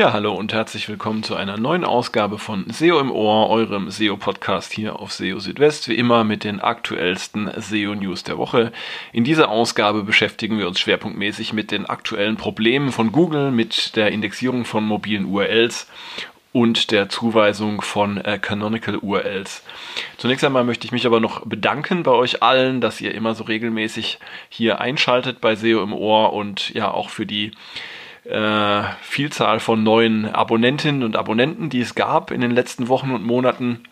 Ja, hallo und herzlich willkommen zu einer neuen Ausgabe von SEO im Ohr, eurem SEO-Podcast hier auf SEO Südwest, wie immer mit den aktuellsten SEO-News der Woche. In dieser Ausgabe beschäftigen wir uns schwerpunktmäßig mit den aktuellen Problemen von Google, mit der Indexierung von mobilen URLs und der Zuweisung von äh, Canonical URLs. Zunächst einmal möchte ich mich aber noch bedanken bei euch allen, dass ihr immer so regelmäßig hier einschaltet bei SEO im Ohr und ja auch für die äh, Vielzahl von neuen Abonnentinnen und Abonnenten, die es gab in den letzten Wochen und Monaten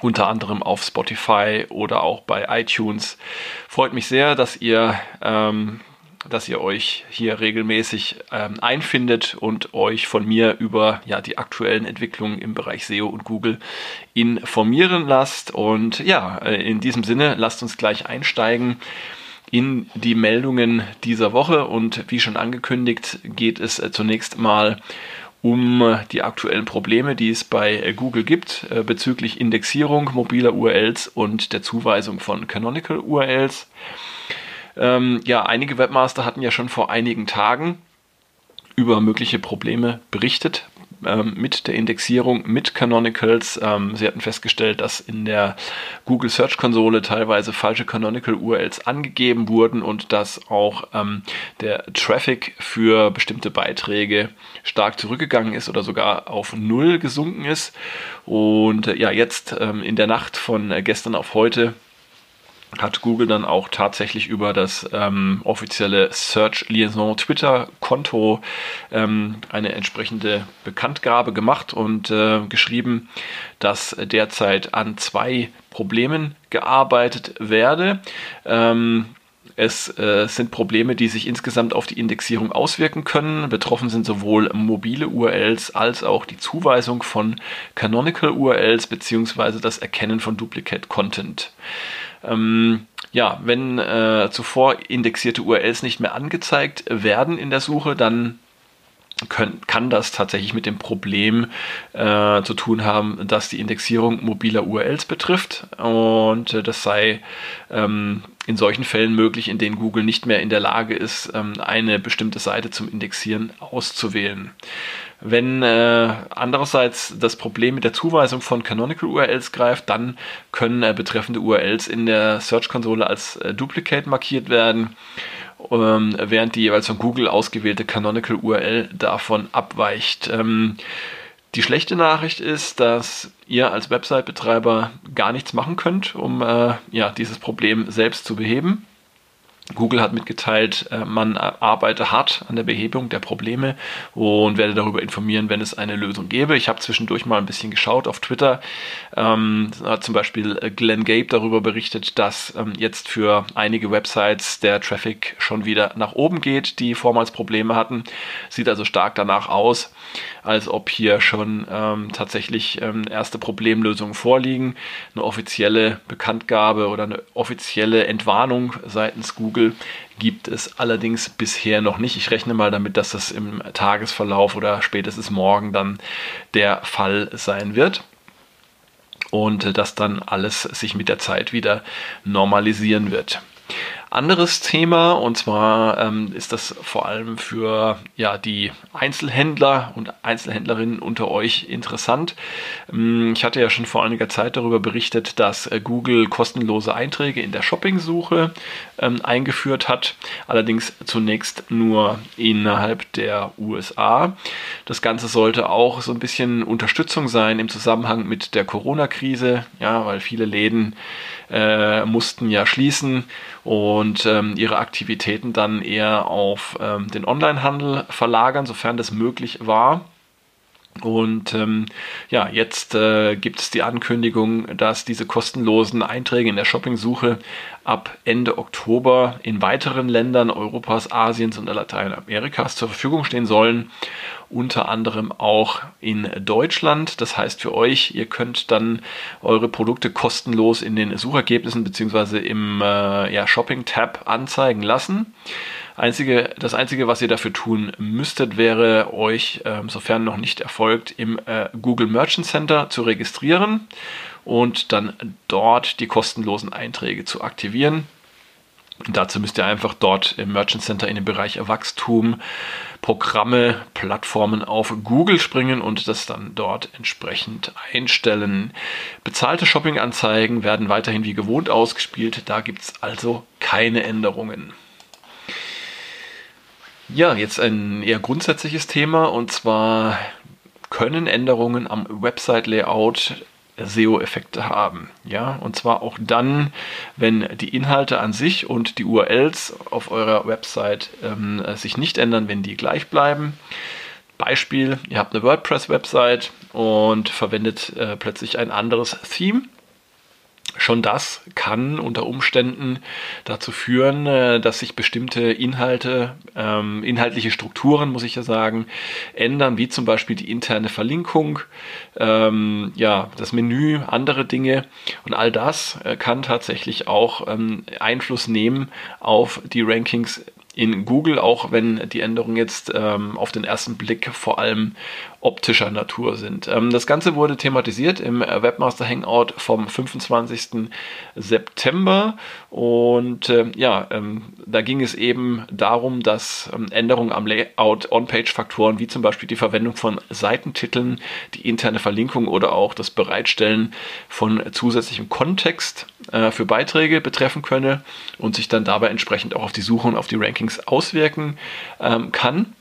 unter anderem auf Spotify oder auch bei iTunes. Freut mich sehr, dass ihr, ähm, dass ihr euch hier regelmäßig ähm, einfindet und euch von mir über ja, die aktuellen Entwicklungen im Bereich SEO und Google informieren lasst. Und ja, äh, in diesem Sinne, lasst uns gleich einsteigen in die Meldungen dieser Woche. Und wie schon angekündigt, geht es äh, zunächst mal um äh, die aktuellen Probleme, die es bei äh, Google gibt bezüglich Indexierung mobiler URLs und der Zuweisung von Canonical URLs. Ähm, ja, einige Webmaster hatten ja schon vor einigen Tagen über mögliche Probleme berichtet ähm, mit der Indexierung mit Canonicals. Ähm, sie hatten festgestellt, dass in der Google Search Konsole teilweise falsche Canonical URLs angegeben wurden und dass auch ähm, der Traffic für bestimmte Beiträge stark zurückgegangen ist oder sogar auf Null gesunken ist. Und äh, ja, jetzt ähm, in der Nacht von äh, gestern auf heute hat Google dann auch tatsächlich über das ähm, offizielle Search Liaison Twitter Konto ähm, eine entsprechende Bekanntgabe gemacht und äh, geschrieben, dass derzeit an zwei Problemen gearbeitet werde. Ähm, es äh, sind Probleme, die sich insgesamt auf die Indexierung auswirken können. Betroffen sind sowohl mobile URLs als auch die Zuweisung von Canonical URLs bzw. das Erkennen von Duplicate Content. Ähm, ja, wenn äh, zuvor indexierte URLs nicht mehr angezeigt werden in der Suche, dann können, kann das tatsächlich mit dem Problem äh, zu tun haben, dass die Indexierung mobiler URLs betrifft. Und äh, das sei ähm, in solchen Fällen möglich, in denen Google nicht mehr in der Lage ist, ähm, eine bestimmte Seite zum Indexieren auszuwählen. Wenn äh, andererseits das Problem mit der Zuweisung von Canonical URLs greift, dann können äh, betreffende URLs in der Search-Konsole als äh, Duplicate markiert werden, ähm, während die jeweils von Google ausgewählte Canonical URL davon abweicht. Ähm, die schlechte Nachricht ist, dass ihr als Website-Betreiber gar nichts machen könnt, um äh, ja, dieses Problem selbst zu beheben. Google hat mitgeteilt, äh, man arbeite hart an der Behebung der Probleme und werde darüber informieren, wenn es eine Lösung gäbe. Ich habe zwischendurch mal ein bisschen geschaut auf Twitter. Ähm, hat zum Beispiel äh, Glenn Gabe darüber berichtet, dass ähm, jetzt für einige Websites der Traffic schon wieder nach oben geht, die vormals Probleme hatten. Sieht also stark danach aus, als ob hier schon ähm, tatsächlich ähm, erste Problemlösungen vorliegen. Eine offizielle Bekanntgabe oder eine offizielle Entwarnung seitens Google Google gibt es allerdings bisher noch nicht. Ich rechne mal damit, dass das im Tagesverlauf oder spätestens morgen dann der Fall sein wird und dass dann alles sich mit der Zeit wieder normalisieren wird. Anderes Thema und zwar ähm, ist das vor allem für ja, die Einzelhändler und Einzelhändlerinnen unter euch interessant. Ähm, ich hatte ja schon vor einiger Zeit darüber berichtet, dass äh, Google kostenlose Einträge in der Shopping-Suche ähm, eingeführt hat, allerdings zunächst nur innerhalb der USA. Das Ganze sollte auch so ein bisschen Unterstützung sein im Zusammenhang mit der Corona-Krise, ja, weil viele Läden äh, mussten ja schließen und ähm, ihre Aktivitäten dann eher auf ähm, den Onlinehandel verlagern, sofern das möglich war. Und ähm, ja, jetzt äh, gibt es die Ankündigung, dass diese kostenlosen Einträge in der Shopping-Suche ab Ende Oktober in weiteren Ländern Europas, Asiens und Lateinamerikas zur Verfügung stehen sollen. Unter anderem auch in Deutschland. Das heißt für euch, ihr könnt dann eure Produkte kostenlos in den Suchergebnissen bzw. im äh, ja, Shopping-Tab anzeigen lassen. Einzige, das Einzige, was ihr dafür tun müsstet, wäre euch, äh, sofern noch nicht erfolgt, im äh, Google Merchant Center zu registrieren und dann dort die kostenlosen Einträge zu aktivieren. Und dazu müsst ihr einfach dort im Merchant Center in den Bereich Wachstum, Programme, Plattformen auf Google springen und das dann dort entsprechend einstellen. Bezahlte Shopping-Anzeigen werden weiterhin wie gewohnt ausgespielt. Da gibt es also keine Änderungen. Ja, jetzt ein eher grundsätzliches Thema und zwar können Änderungen am Website-Layout SEO-Effekte haben. Ja, und zwar auch dann, wenn die Inhalte an sich und die URLs auf eurer Website ähm, sich nicht ändern, wenn die gleich bleiben. Beispiel, ihr habt eine WordPress-Website und verwendet äh, plötzlich ein anderes Theme Schon das kann unter Umständen dazu führen, äh, dass sich bestimmte Inhalte, ähm, inhaltliche Strukturen, muss ich ja sagen, ändern, wie zum Beispiel die interne Verlinkung, ähm, ja, das Menü, andere Dinge. Und all das äh, kann tatsächlich auch ähm, Einfluss nehmen auf die Rankings in Google, auch wenn die Änderungen jetzt ähm, auf den ersten Blick vor allem optischer Natur sind. Ähm, das Ganze wurde thematisiert im Webmaster Hangout vom 25. September und äh, ja, ähm, da ging es eben darum, dass ähm, Änderungen am Layout On-Page-Faktoren wie zum Beispiel die Verwendung von Seitentiteln, die interne Verlinkung oder auch das Bereitstellen von zusätzlichem Kontext äh, für Beiträge betreffen könne und sich dann dabei entsprechend auch auf die Suche und auf die Rankings auswirken ähm, kann.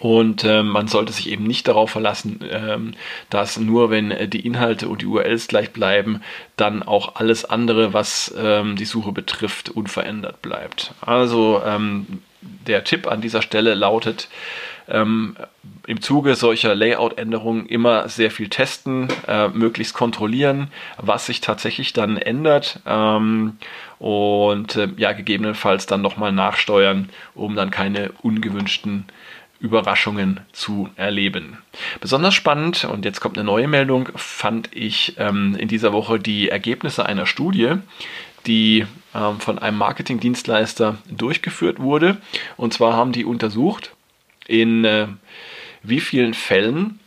Und äh, man sollte sich eben nicht darauf verlassen, ähm, dass nur wenn äh, die Inhalte und die URLs gleich bleiben, dann auch alles andere, was ähm, die Suche betrifft, unverändert bleibt. Also ähm, der Tipp an dieser Stelle lautet, ähm, im Zuge solcher Layout-Änderungen immer sehr viel testen, äh, möglichst kontrollieren, was sich tatsächlich dann ändert ähm, und äh, ja, gegebenenfalls dann nochmal nachsteuern, um dann keine ungewünschten Überraschungen zu erleben. Besonders spannend, und jetzt kommt eine neue Meldung, fand ich ähm, in dieser Woche die Ergebnisse einer Studie, die ähm, von einem Marketingdienstleister durchgeführt wurde. Und zwar haben die untersucht, in äh, wie vielen Fällen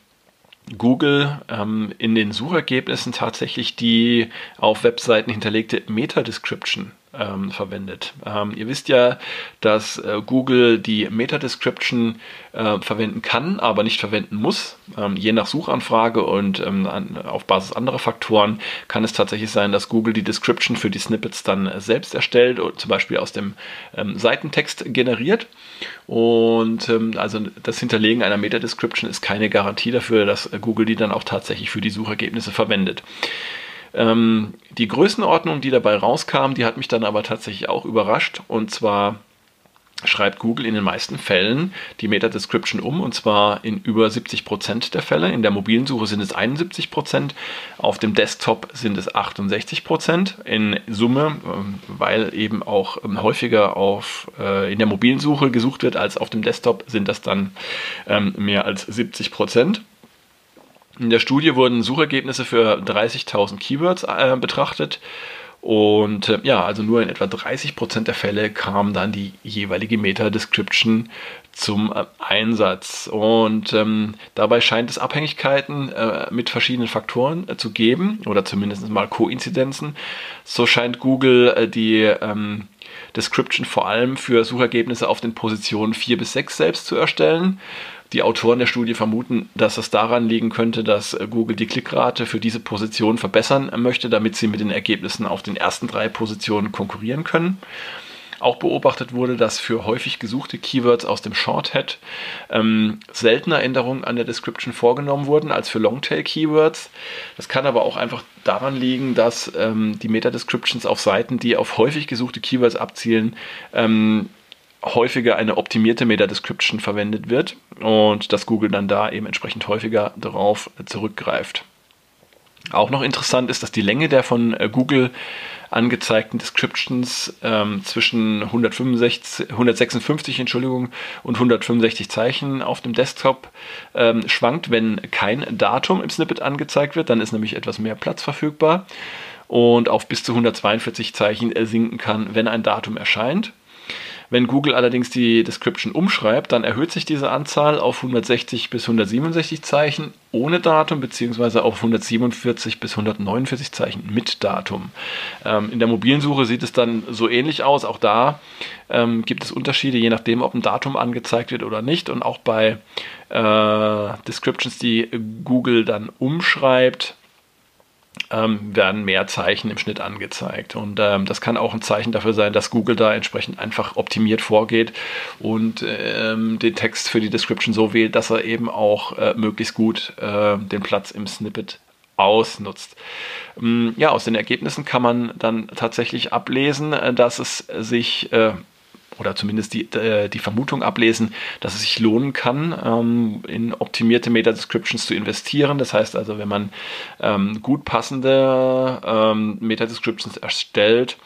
Google ähm, in den Suchergebnissen tatsächlich die auf Webseiten hinterlegte Meta-Description ähm, verwendet. Ähm, ihr wisst ja, dass äh, Google die Meta-Description äh, verwenden kann, aber nicht verwenden muss. Ähm, je nach Suchanfrage und ähm, an, auf Basis anderer Faktoren kann es tatsächlich sein, dass Google die Description für die Snippets dann selbst erstellt und zum Beispiel aus dem ähm, Seitentext generiert. Und ähm, also das Hinterlegen einer Meta-Description ist keine Garantie dafür, dass Google die dann auch tatsächlich für die Suchergebnisse verwendet. Ähm, die Größenordnung, die dabei rauskam, die hat mich dann aber tatsächlich auch überrascht. Und zwar schreibt Google in den meisten Fällen die Meta-Description um und zwar in über 70% der Fälle. In der mobilen Suche sind es 71%, auf dem Desktop sind es 68%. In Summe, ähm, weil eben auch ähm, häufiger auf, äh, in der mobilen Suche gesucht wird als auf dem Desktop, sind das dann ähm, mehr als 70%. In der Studie wurden Suchergebnisse für 30.000 Keywords äh, betrachtet. Und äh, ja, also nur in etwa 30% der Fälle kam dann die jeweilige Meta-Description zum äh, Einsatz. Und ähm, dabei scheint es Abhängigkeiten äh, mit verschiedenen Faktoren äh, zu geben oder zumindest mal Koinzidenzen. So scheint Google äh, die ähm, Description vor allem für Suchergebnisse auf den Positionen 4 bis 6 selbst zu erstellen. Die Autoren der Studie vermuten, dass es daran liegen könnte, dass äh, Google die Klickrate für diese Position verbessern möchte, damit sie mit den Ergebnissen auf den ersten drei Positionen konkurrieren können. Auch beobachtet wurde, dass für häufig gesuchte Keywords aus dem Shorthead ähm, seltener Änderungen an der Description vorgenommen wurden als für Longtail-Keywords. Das kann aber auch einfach daran liegen, dass ähm, die Meta-Descriptions auf Seiten, die auf häufig gesuchte Keywords abzielen, ähm, häufiger eine optimierte Meta-Description verwendet wird und dass Google dann da eben entsprechend häufiger darauf zurückgreift. Auch noch interessant ist, dass die Länge der von äh, Google angezeigten Descriptions ähm, zwischen 165, 156 Entschuldigung, und 165 Zeichen auf dem Desktop ähm, schwankt, wenn kein Datum im Snippet angezeigt wird. Dann ist nämlich etwas mehr Platz verfügbar und auf bis zu 142 Zeichen sinken kann, wenn ein Datum erscheint. Wenn Google allerdings die Description umschreibt, dann erhöht sich diese Anzahl auf 160 bis 167 Zeichen ohne Datum beziehungsweise auf 147 bis 149 Zeichen mit Datum. Ähm, in der mobilen Suche sieht es dann so ähnlich aus. Auch da ähm, gibt es Unterschiede, je nachdem, ob ein Datum angezeigt wird oder nicht. Und auch bei äh, Descriptions, die Google dann umschreibt, ähm, werden mehr Zeichen im Schnitt angezeigt. Und ähm, das kann auch ein Zeichen dafür sein, dass Google da entsprechend einfach optimiert vorgeht und ähm, den Text für die Description so wählt, dass er eben auch äh, möglichst gut äh, den Platz im Snippet ausnutzt. Ähm, ja, aus den Ergebnissen kann man dann tatsächlich ablesen, äh, dass es sich äh, oder zumindest die, äh, die Vermutung ablesen, dass es sich lohnen kann, ähm, in optimierte Meta-Descriptions zu investieren. Das heißt also, wenn man ähm, gut passende ähm, Meta-Descriptions erstellt,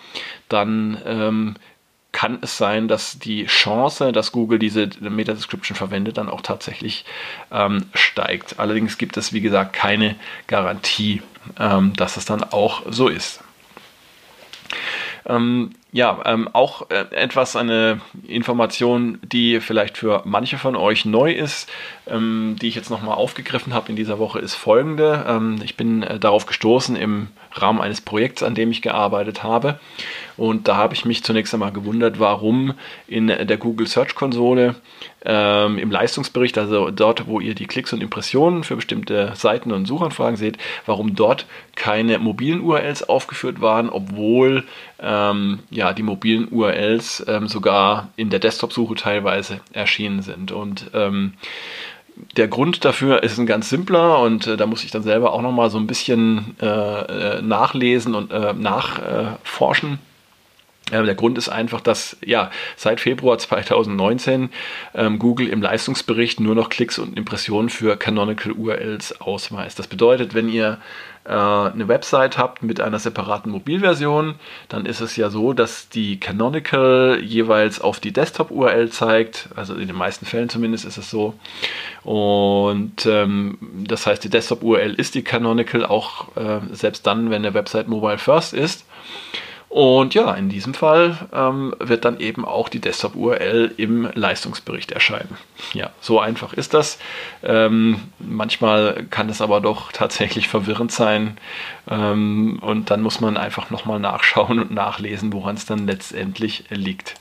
dann kann es sein, dass die Chance, dass Google diese Meta-Description verwendet, dann auch tatsächlich steigt. Allerdings gibt es, wie gesagt, keine Garantie, dass es dann auch so ist. Ja, ähm, auch äh, etwas eine Information, die vielleicht für manche von euch neu ist, ähm, die ich jetzt nochmal aufgegriffen habe in dieser Woche, ist folgende. Ähm, ich bin äh, darauf gestoßen im Rahmen eines Projekts, an dem ich gearbeitet habe. Und da habe ich mich zunächst einmal gewundert, warum in der Google Search Konsole ähm, im Leistungsbericht, also dort, wo ihr die Klicks und Impressionen für bestimmte Seiten und Suchanfragen seht, warum dort keine mobilen URLs aufgeführt waren, obwohl ähm, ja, die mobilen URLs ähm, sogar in der Desktop-Suche teilweise erschienen sind. Und ähm, der Grund dafür ist ein ganz simpler und äh, da muss ich dann selber auch nochmal so ein bisschen äh, äh nachlesen und äh, nachforschen. Der Grund ist einfach, dass ja seit Februar 2019 ähm, Google im Leistungsbericht nur noch Klicks und Impressionen für Canonical URLs ausweist. Das bedeutet, wenn ihr äh, eine Website habt mit einer separaten Mobilversion, dann ist es ja so, dass die Canonical jeweils auf die Desktop-URL zeigt. Also in den meisten Fällen zumindest ist es so. Und ähm, das heißt, die Desktop-URL ist die Canonical auch äh, selbst dann, wenn der Website Mobile First ist. Und ja, in diesem Fall ähm, wird dann eben auch die Desktop-URL im Leistungsbericht erscheinen. Ja, so einfach ist das. Ähm, manchmal kann es aber doch tatsächlich verwirrend sein. Ähm, und dann muss man einfach nochmal nachschauen und nachlesen, woran es dann letztendlich liegt.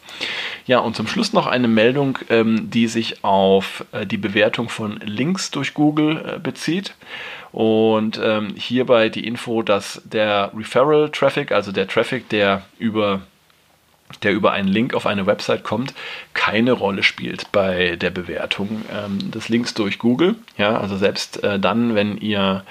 Ja, und zum Schluss noch eine Meldung, ähm, die sich auf äh, die Bewertung von Links durch Google äh, bezieht. Und ähm, hierbei die Info, dass der Referral Traffic, also der Traffic, der über der über einen Link auf eine Website kommt, keine Rolle spielt bei der Bewertung ähm, des Links durch Google. Ja, also selbst äh, dann, wenn ihr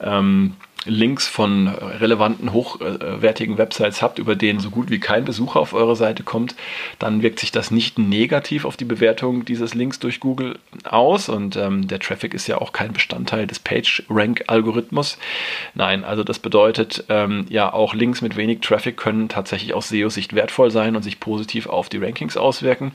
ähm, Links von relevanten, hochwertigen Websites habt, über denen so gut wie kein Besucher auf eure Seite kommt, dann wirkt sich das nicht negativ auf die Bewertung dieses Links durch Google aus. Und ähm, der Traffic ist ja auch kein Bestandteil des PageRank-Algorithmus. Nein, also das bedeutet, ähm, ja, auch Links mit wenig Traffic können tatsächlich aus SEO-Sicht wertvoll sein und sich positiv auf die Rankings auswirken.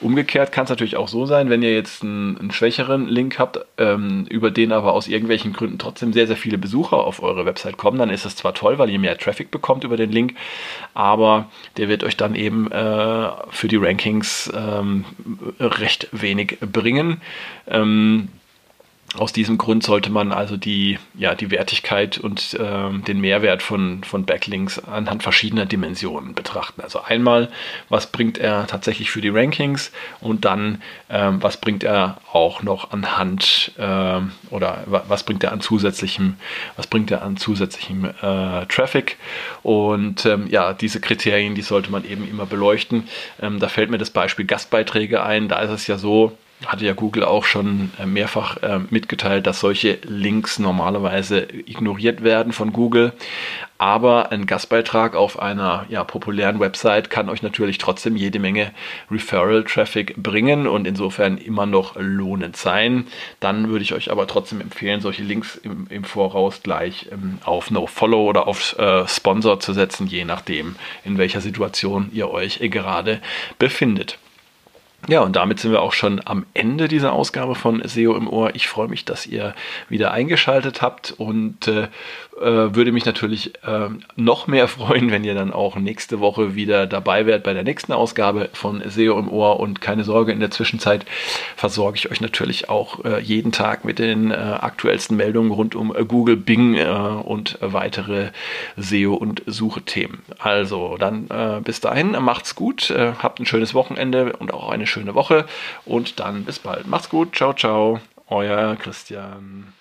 Umgekehrt kann es natürlich auch so sein, wenn ihr jetzt einen, einen schwächeren Link habt, ähm, über den aber aus irgendwelchen Gründen trotzdem sehr, sehr viele Besucher auf eure Website kommen, dann ist es zwar toll, weil ihr mehr Traffic bekommt über den Link, aber der wird euch dann eben äh, für die Rankings ähm, recht wenig bringen. Ähm, aus diesem Grund sollte man also die, ja, die Wertigkeit und äh, den Mehrwert von, von Backlinks anhand verschiedener Dimensionen betrachten. Also einmal, was bringt er tatsächlich für die Rankings und dann, ähm, was bringt er auch noch anhand äh, oder was bringt er an zusätzlichem, was bringt er an zusätzlichem äh, Traffic. Und ähm, ja, diese Kriterien, die sollte man eben immer beleuchten. Ähm, da fällt mir das Beispiel Gastbeiträge ein. Da ist es ja so, hatte ja Google auch schon äh, mehrfach äh, mitgeteilt, dass solche Links normalerweise ignoriert werden von Google. Aber ein Gastbeitrag auf einer ja, populären Website kann euch natürlich trotzdem jede Menge Referral-Traffic bringen und insofern immer noch lohnend sein. Dann würde ich euch aber trotzdem empfehlen, solche Links im, im Voraus gleich ähm, auf No-Follow oder auf äh, Sponsor zu setzen, je nachdem, in welcher Situation ihr euch gerade befindet. Ja, und damit sind wir auch schon am Ende dieser Ausgabe von SEO im Ohr. Ich freue mich, dass ihr wieder eingeschaltet habt und äh, äh, würde mich natürlich äh, noch mehr freuen, wenn ihr dann auch nächste Woche wieder dabei wärt bei der nächsten Ausgabe von SEO im Ohr. Und keine Sorge, in der Zwischenzeit versorge ich euch natürlich auch äh, jeden Tag mit den äh, aktuellsten Meldungen rund um äh, Google, Bing und weitere SEO und Suchethemen. Also dann bis dahin, macht's gut, habt ein schönes Wochenende und auch eine schöne Woche und dann bis bald. Macht's gut. Ciao, ciao. Euer Christian.